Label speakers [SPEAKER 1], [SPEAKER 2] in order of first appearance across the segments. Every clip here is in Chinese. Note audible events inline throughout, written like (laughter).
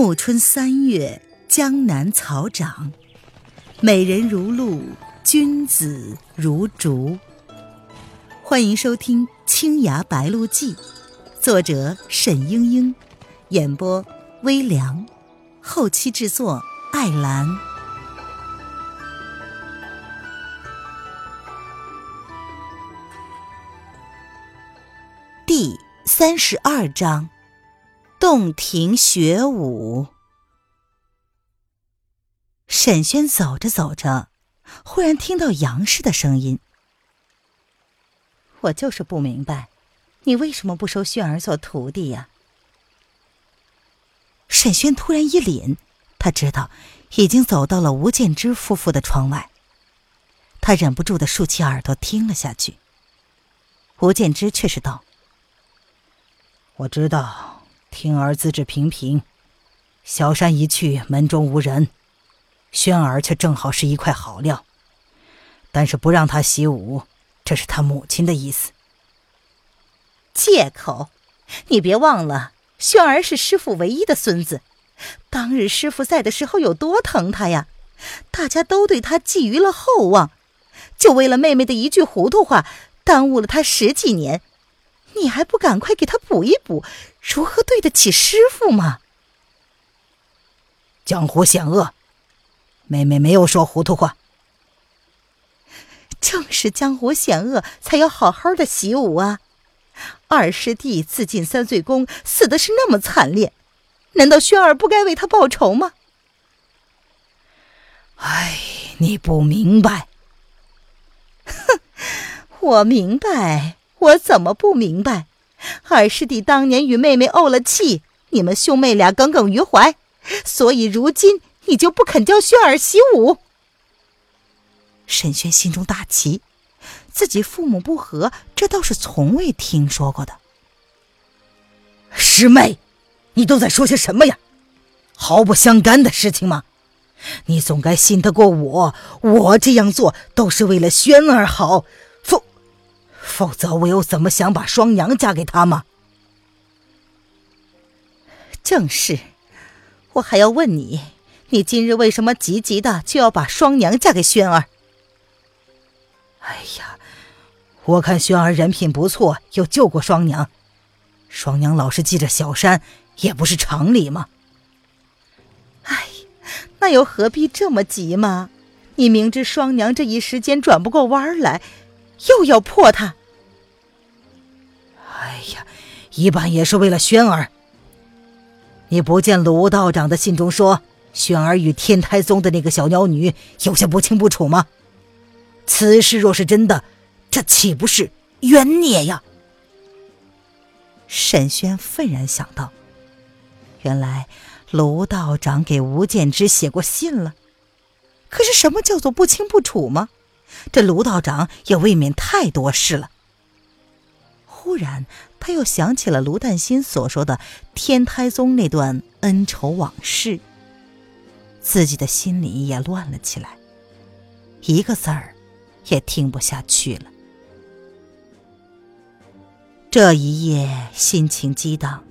[SPEAKER 1] 暮春三月，江南草长，美人如露，君子如竹。欢迎收听《青崖白鹿记》，作者沈英英，演播微凉，后期制作艾兰。第三十二章。洞庭雪舞。沈轩走着走着，忽然听到杨氏的声音：“我就是不明白，你为什么不收轩儿做徒弟呀？”沈轩突然一凛，他知道已经走到了吴建之夫妇的窗外，他忍不住的竖起耳朵听了下去。吴建之却是道：“
[SPEAKER 2] 我知道。”听儿资质平平，小山一去，门中无人，轩儿却正好是一块好料。但是不让他习武，这是他母亲的意思。
[SPEAKER 1] 借口！你别忘了，轩儿是师傅唯一的孙子，当日师傅在的时候有多疼他呀！大家都对他寄予了厚望，就为了妹妹的一句糊涂话，耽误了他十几年。你还不赶快给他补一补，如何对得起师傅吗？
[SPEAKER 2] 江湖险恶，妹妹没有说糊涂话。
[SPEAKER 1] 正是江湖险恶，才要好好的习武啊！二师弟自尽三岁宫，死的是那么惨烈，难道轩儿不该为他报仇吗？
[SPEAKER 2] 哎，你不明白。
[SPEAKER 1] 哼，(laughs) 我明白。我怎么不明白？二师弟当年与妹妹怄了气，你们兄妹俩耿耿于怀，所以如今你就不肯教轩儿习武。沈轩心中大奇，自己父母不和，这倒是从未听说过的。
[SPEAKER 2] 师妹，你都在说些什么呀？毫不相干的事情吗？你总该信得过我，我这样做都是为了轩儿好。否则，我又怎么想把双娘嫁给他吗？
[SPEAKER 1] 正是，我还要问你，你今日为什么急急的就要把双娘嫁给轩儿？
[SPEAKER 2] 哎呀，我看轩儿人品不错，又救过双娘，双娘老是记着小山，也不是常理吗？
[SPEAKER 1] 哎，那又何必这么急嘛？你明知双娘这一时间转不过弯来，又要破她。
[SPEAKER 2] 哎呀，一半也是为了轩儿。你不见卢道长的信中说，轩儿与天台宗的那个小妖女有些不清不楚吗？此事若是真的，这岂不是冤孽呀？
[SPEAKER 1] 沈轩愤然想到，原来卢道长给吴建之写过信了。可是什么叫做不清不楚吗？这卢道长也未免太多事了。忽然，他又想起了卢淡心所说的天台宗那段恩仇往事，自己的心里也乱了起来，一个字儿也听不下去了。这一夜心情激荡，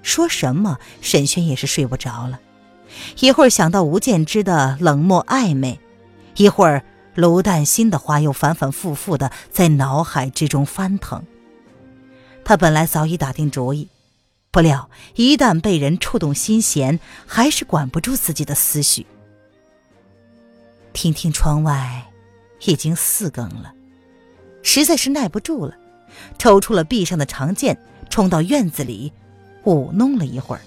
[SPEAKER 1] 说什么沈轩也是睡不着了。一会儿想到吴建之的冷漠暧昧，一会儿卢淡心的话又反反复复的在脑海之中翻腾。他本来早已打定主意，不料一旦被人触动心弦，还是管不住自己的思绪。听听窗外，已经四更了，实在是耐不住了，抽出了臂上的长剑，冲到院子里，舞弄了一会儿。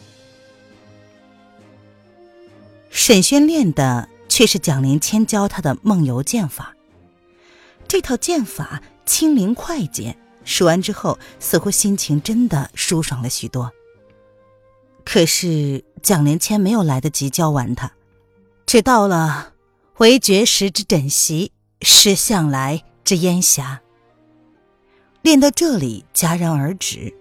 [SPEAKER 1] 沈轩练的却是蒋灵谦教他的梦游剑法，这套剑法轻灵快捷。数完之后，似乎心情真的舒爽了许多。可是蒋连谦没有来得及教完他，只到了“唯绝时之枕席，是向来之烟霞”，练到这里戛然而止。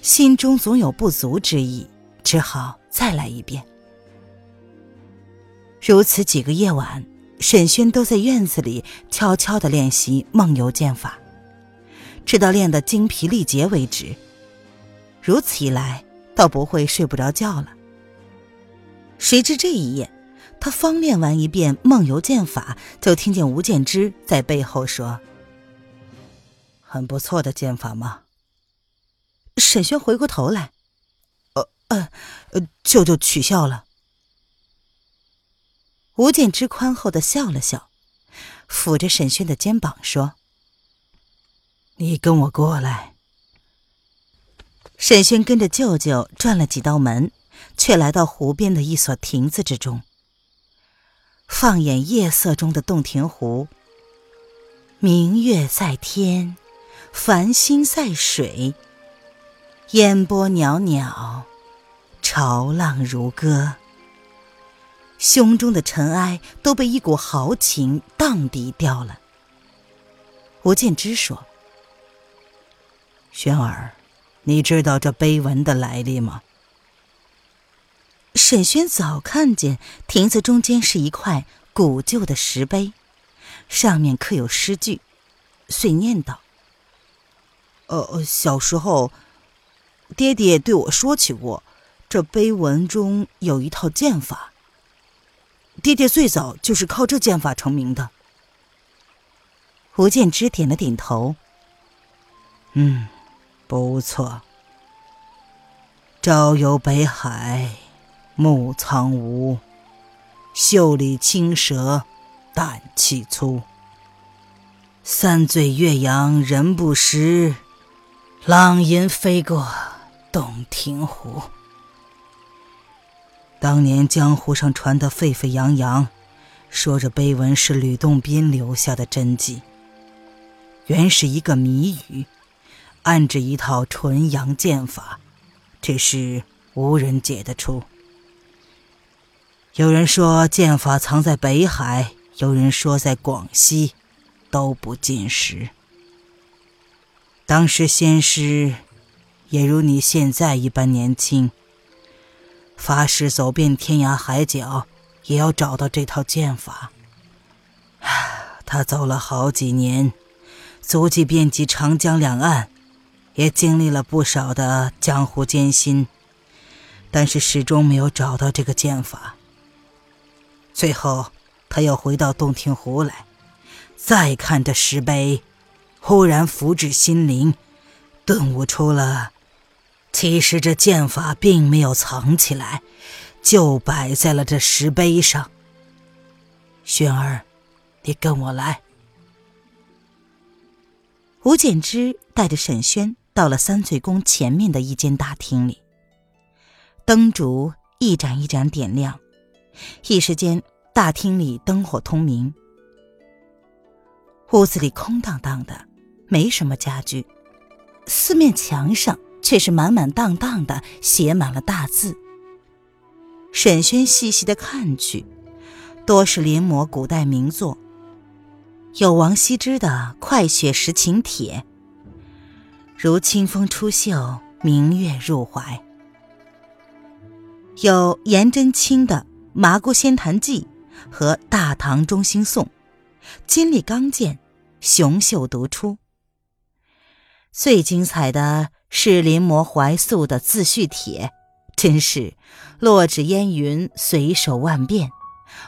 [SPEAKER 1] 心中总有不足之意，只好再来一遍。如此几个夜晚，沈轩都在院子里悄悄的练习梦游剑法。直到练得精疲力竭为止。如此一来，倒不会睡不着觉了。谁知这一夜，他方练完一遍梦游剑法，就听见吴建之在背后说：“
[SPEAKER 2] 很不错的剑法吗？”
[SPEAKER 1] 沈轩回过头来，“
[SPEAKER 2] 呃呃呃，舅舅取笑了。”
[SPEAKER 1] 吴建之宽厚的笑了笑，抚着沈轩的肩膀说：“
[SPEAKER 2] 你跟我过来。”
[SPEAKER 1] 沈轩跟着舅舅转了几道门，却来到湖边的一所亭子之中。放眼夜色中的洞庭湖，明月在天，繁星在水，烟波袅袅，潮浪如歌。胸中的尘埃都被一股豪情荡涤掉了。吴建之说：“
[SPEAKER 2] 轩儿，你知道这碑文的来历吗？”
[SPEAKER 1] 沈轩早看见亭子中间是一块古旧的石碑，上面刻有诗句，遂念道：“
[SPEAKER 2] 呃，小时候，爹爹对我说起过，这碑文中有一套剑法。”爹爹最早就是靠这剑法成名的。
[SPEAKER 1] 吴建之点了点头。
[SPEAKER 2] 嗯，不错。朝游北海，暮苍梧，袖里青蛇，胆气粗。三醉岳阳人不识，浪吟飞过洞庭湖。当年江湖上传得沸沸扬扬，说这碑文是吕洞宾留下的真迹。原是一个谜语，暗着一套纯阳剑法，只是无人解得出。有人说剑法藏在北海，有人说在广西，都不尽实。当时仙师也如你现在一般年轻。发誓走遍天涯海角，也要找到这套剑法。他走了好几年，足迹遍及长江两岸，也经历了不少的江湖艰辛，但是始终没有找到这个剑法。最后，他又回到洞庭湖来，再看这石碑，忽然福至心灵，顿悟出了。其实这剑法并没有藏起来，就摆在了这石碑上。轩儿，你跟我来。
[SPEAKER 1] 吴建之带着沈轩到了三翠宫前面的一间大厅里，灯烛一盏一盏点亮，一时间大厅里灯火通明。屋子里空荡荡的，没什么家具，四面墙上。却是满满当当的写满了大字。沈轩细细的看去，多是临摹古代名作，有王羲之的《快雪时晴帖》，如清风出岫，明月入怀；有颜真卿的《麻姑仙坛记》和《大唐中兴颂》，金力刚健，雄秀独出。最精彩的。是临摹怀素的自叙帖，真是落纸烟云，随手万变，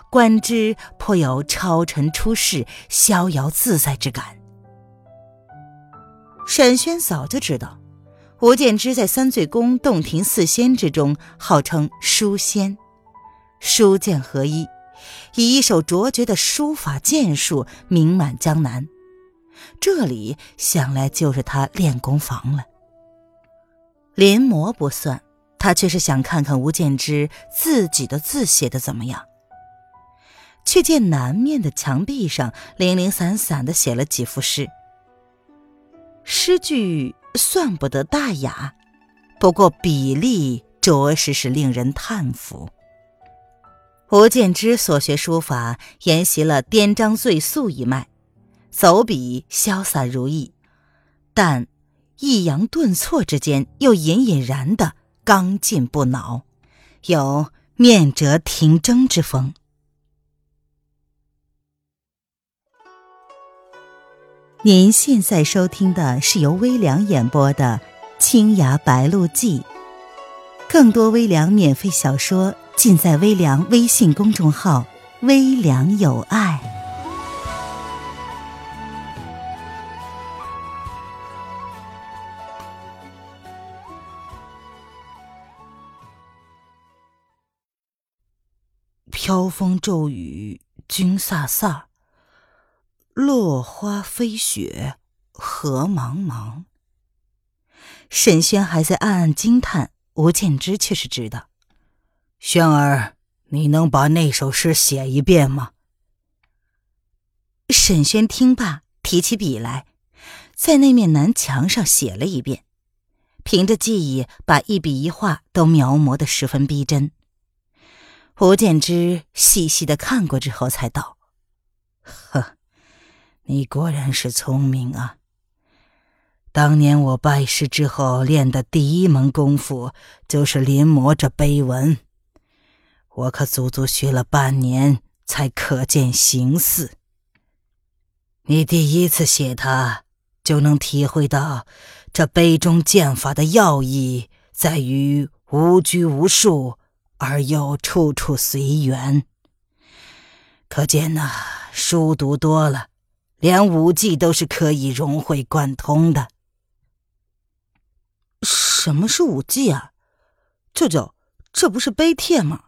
[SPEAKER 1] 观之颇有超尘出世、逍遥自在之感。沈轩早就知道，吴建之在三醉宫洞庭四仙之中号称书仙，书剑合一，以一手卓绝的书法剑术名满江南。这里想来就是他练功房了。临摹不算，他却是想看看吴建之自己的字写的怎么样。却见南面的墙壁上零零散散的写了几幅诗，诗句算不得大雅，不过笔力着实是令人叹服。吴建之所学书法，沿袭了颠章醉素一脉，走笔潇洒如意，但。抑扬顿挫之间，又隐隐然的刚劲不挠，有面折停争之风。您现在收听的是由微凉演播的《青崖白鹿记》，更多微凉免费小说尽在微凉微信公众号“微凉有爱”。
[SPEAKER 2] 飘风骤雨君飒飒，落花飞雪何茫茫。
[SPEAKER 1] 沈轩还在暗暗惊叹，吴建之却是知道。
[SPEAKER 2] 轩儿，你能把那首诗写一遍吗？
[SPEAKER 1] 沈轩听罢，提起笔来，在那面南墙上写了一遍，凭着记忆，把一笔一画都描摹得十分逼真。吴建之细细的看过之后，才道：“
[SPEAKER 2] 呵，你果然是聪明啊。”当年我拜师之后练的第一门功夫就是临摹这碑文，我可足足学了半年才可见形似。你第一次写它，就能体会到这碑中剑法的要义在于无拘无束，而又处处随缘。可见呐，书读多了，连武技都是可以融会贯通的。
[SPEAKER 1] 什么是武技啊，舅舅？这不是碑帖吗？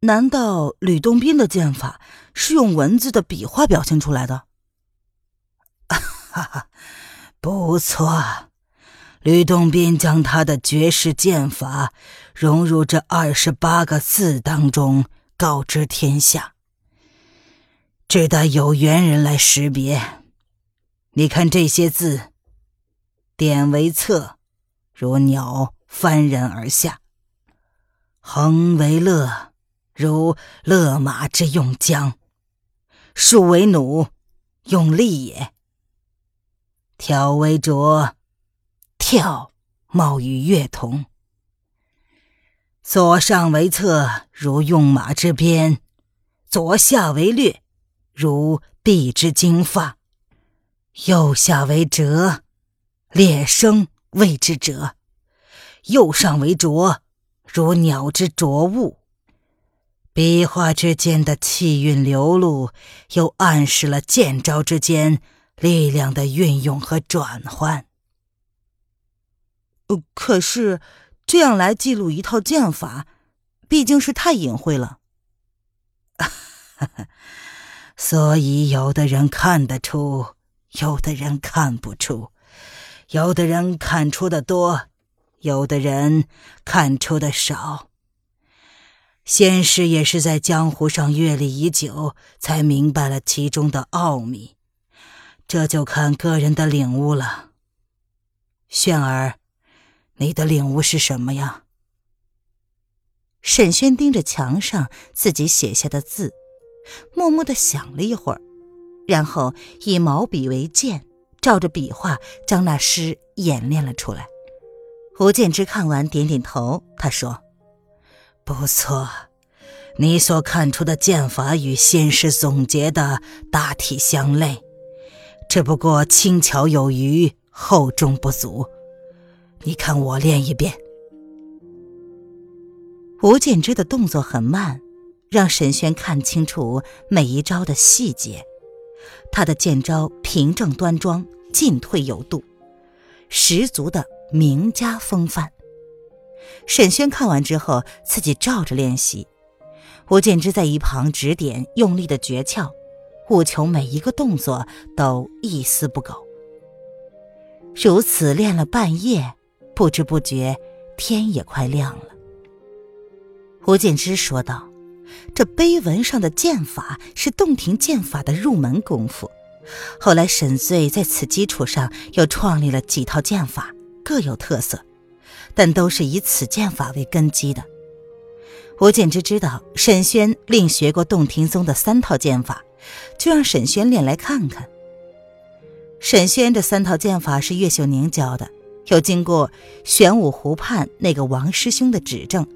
[SPEAKER 1] 难道吕洞宾的剑法是用文字的笔画表现出来的？
[SPEAKER 2] 哈哈，不错，吕洞宾将他的绝世剑法融入这二十八个字当中，告知天下，只待有缘人来识别。你看这些字，点为侧。如鸟翻人而下，横为勒，如勒马之用缰；竖为弩，用力也。挑为斫，跳冒与乐同。左上为侧，如用马之鞭；左下为略，如臂之经发；右下为折，裂声。谓之者，右上为浊，如鸟之浊物。笔画之间的气韵流露，又暗示了剑招之间力量的运用和转换。
[SPEAKER 1] 呃，可是这样来记录一套剑法，毕竟是太隐晦了。
[SPEAKER 2] 哈 (laughs) 哈所以，有的人看得出，有的人看不出。有的人看出的多，有的人看出的少。仙师也是在江湖上阅历已久，才明白了其中的奥秘。这就看个人的领悟了。炫儿，你的领悟是什么呀？
[SPEAKER 1] 沈轩盯着墙上自己写下的字，默默的想了一会儿，然后以毛笔为鉴。照着笔画将那诗演练了出来。胡建之看完，点点头。他说：“
[SPEAKER 2] 不错，你所看出的剑法与先师总结的大体相类，只不过轻巧有余，厚重不足。你看我练一遍。”
[SPEAKER 1] 吴建之的动作很慢，让沈轩看清楚每一招的细节。他的剑招平正端庄。进退有度，十足的名家风范。沈轩看完之后，自己照着练习。吴建之在一旁指点，用力的诀窍，务求每一个动作都一丝不苟。如此练了半夜，不知不觉天也快亮了。吴建之说道：“这碑文上的剑法是洞庭剑法的入门功夫。”后来，沈醉在此基础上又创立了几套剑法，各有特色，但都是以此剑法为根基的。吴建之知道沈轩另学过洞庭宗的三套剑法，就让沈轩练来看看。沈轩这三套剑法是岳秀宁教的，又经过玄武湖畔那个王师兄的指正，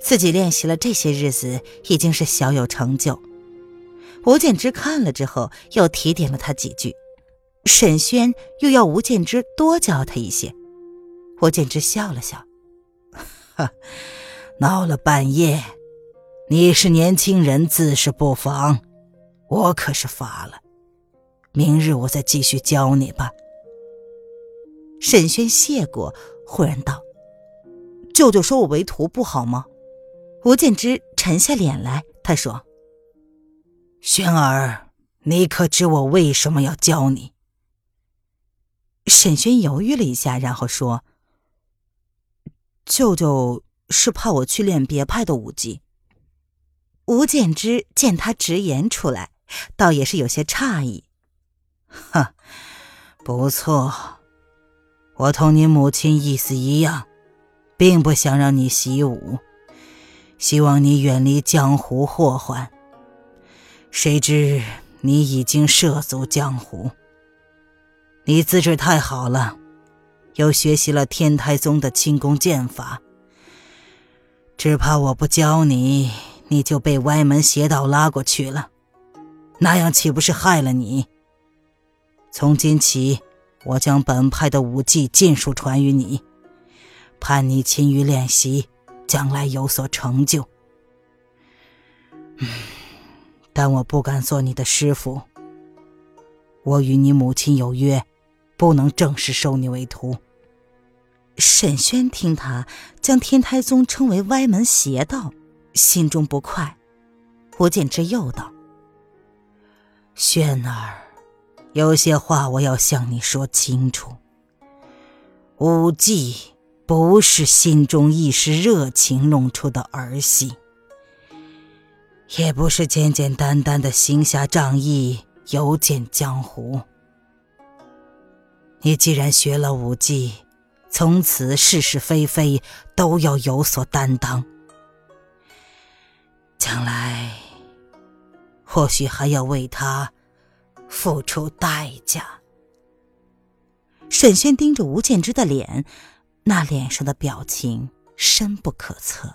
[SPEAKER 1] 自己练习了这些日子，已经是小有成就。吴建之看了之后，又提点了他几句。沈轩又要吴建之多教他一些。吴建之笑了笑：“
[SPEAKER 2] 哈，(laughs) 闹了半夜，你是年轻人，自是不妨。我可是乏了，明日我再继续教你吧。
[SPEAKER 1] 沈轩谢过，忽然道：“舅舅收我为徒不好吗？”吴建之沉下脸来，他说：“
[SPEAKER 2] 轩儿，你可知我为什么要教你？”
[SPEAKER 1] 沈轩犹豫了一下，然后说：“舅舅是怕我去练别派的武技。”吴建之见他直言出来，倒也是有些诧异。
[SPEAKER 2] 哼，不错。我同你母亲意思一样，并不想让你习武，希望你远离江湖祸患。谁知你已经涉足江湖，你资质太好了，又学习了天台宗的轻功剑法，只怕我不教你，你就被歪门邪道拉过去了，那样岂不是害了你？从今起。我将本派的武技尽数传于你，盼你勤于练习，将来有所成就。但我不敢做你的师傅。我与你母亲有约，不能正式收你为徒。
[SPEAKER 1] 沈轩听他将天台宗称为歪门邪道，心中不快。吴建之又道：“
[SPEAKER 2] 轩儿。”有些话我要向你说清楚。武技不是心中一时热情弄出的儿戏，也不是简简单单的行侠仗义、游剑江湖。你既然学了武技，从此是是非非都要有所担当，将来或许还要为他。付出代价。
[SPEAKER 1] 沈轩盯着吴建之的脸，那脸上的表情深不可测。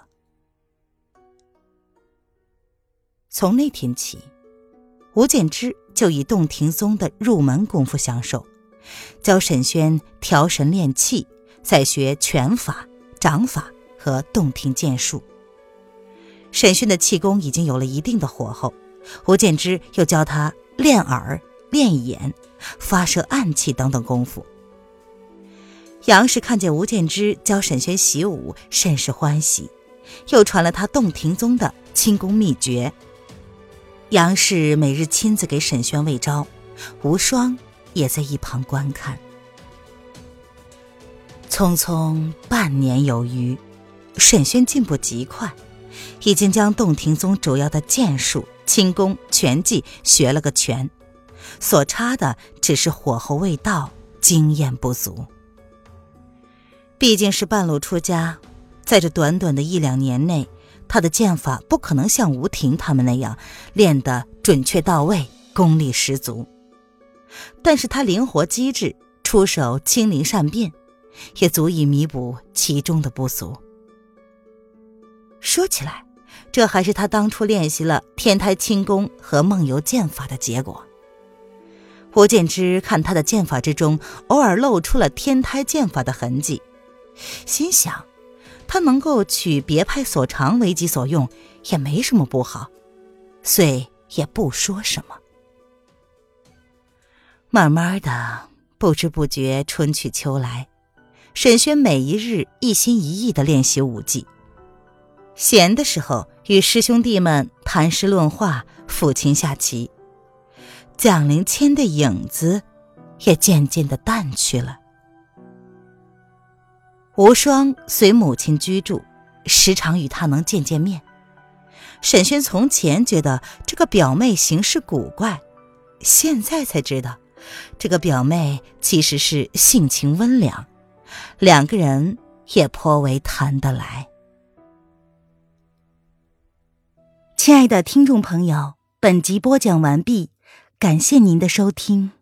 [SPEAKER 1] 从那天起，吴建之就以洞庭宗的入门功夫相授，教沈轩调神练气，再学拳法、掌法和洞庭剑术。沈轩的气功已经有了一定的火候，吴建之又教他练耳。练眼、发射暗器等等功夫。杨氏看见吴建之教沈轩习武，甚是欢喜，又传了他洞庭宗的轻功秘诀。杨氏每日亲自给沈轩喂招，无双也在一旁观看。匆匆半年有余，沈轩进步极快，已经将洞庭宗主要的剑术、轻功、拳技学了个全。所差的只是火候未到，经验不足。毕竟是半路出家，在这短短的一两年内，他的剑法不可能像吴婷他们那样练得准确到位、功力十足。但是他灵活机智，出手轻灵善变，也足以弥补其中的不足。说起来，这还是他当初练习了天台轻功和梦游剑法的结果。吴建之看他的剑法之中，偶尔露出了天台剑法的痕迹，心想，他能够取别派所长为己所用，也没什么不好，遂也不说什么。慢慢的，不知不觉春去秋来，沈轩每一日一心一意的练习武技，闲的时候与师兄弟们谈诗论画，抚琴下棋。蒋灵谦的影子也渐渐的淡去了。无双随母亲居住，时常与他能见见面。沈轩从前觉得这个表妹行事古怪，现在才知道，这个表妹其实是性情温良，两个人也颇为谈得来。亲爱的听众朋友，本集播讲完毕。感谢您的收听。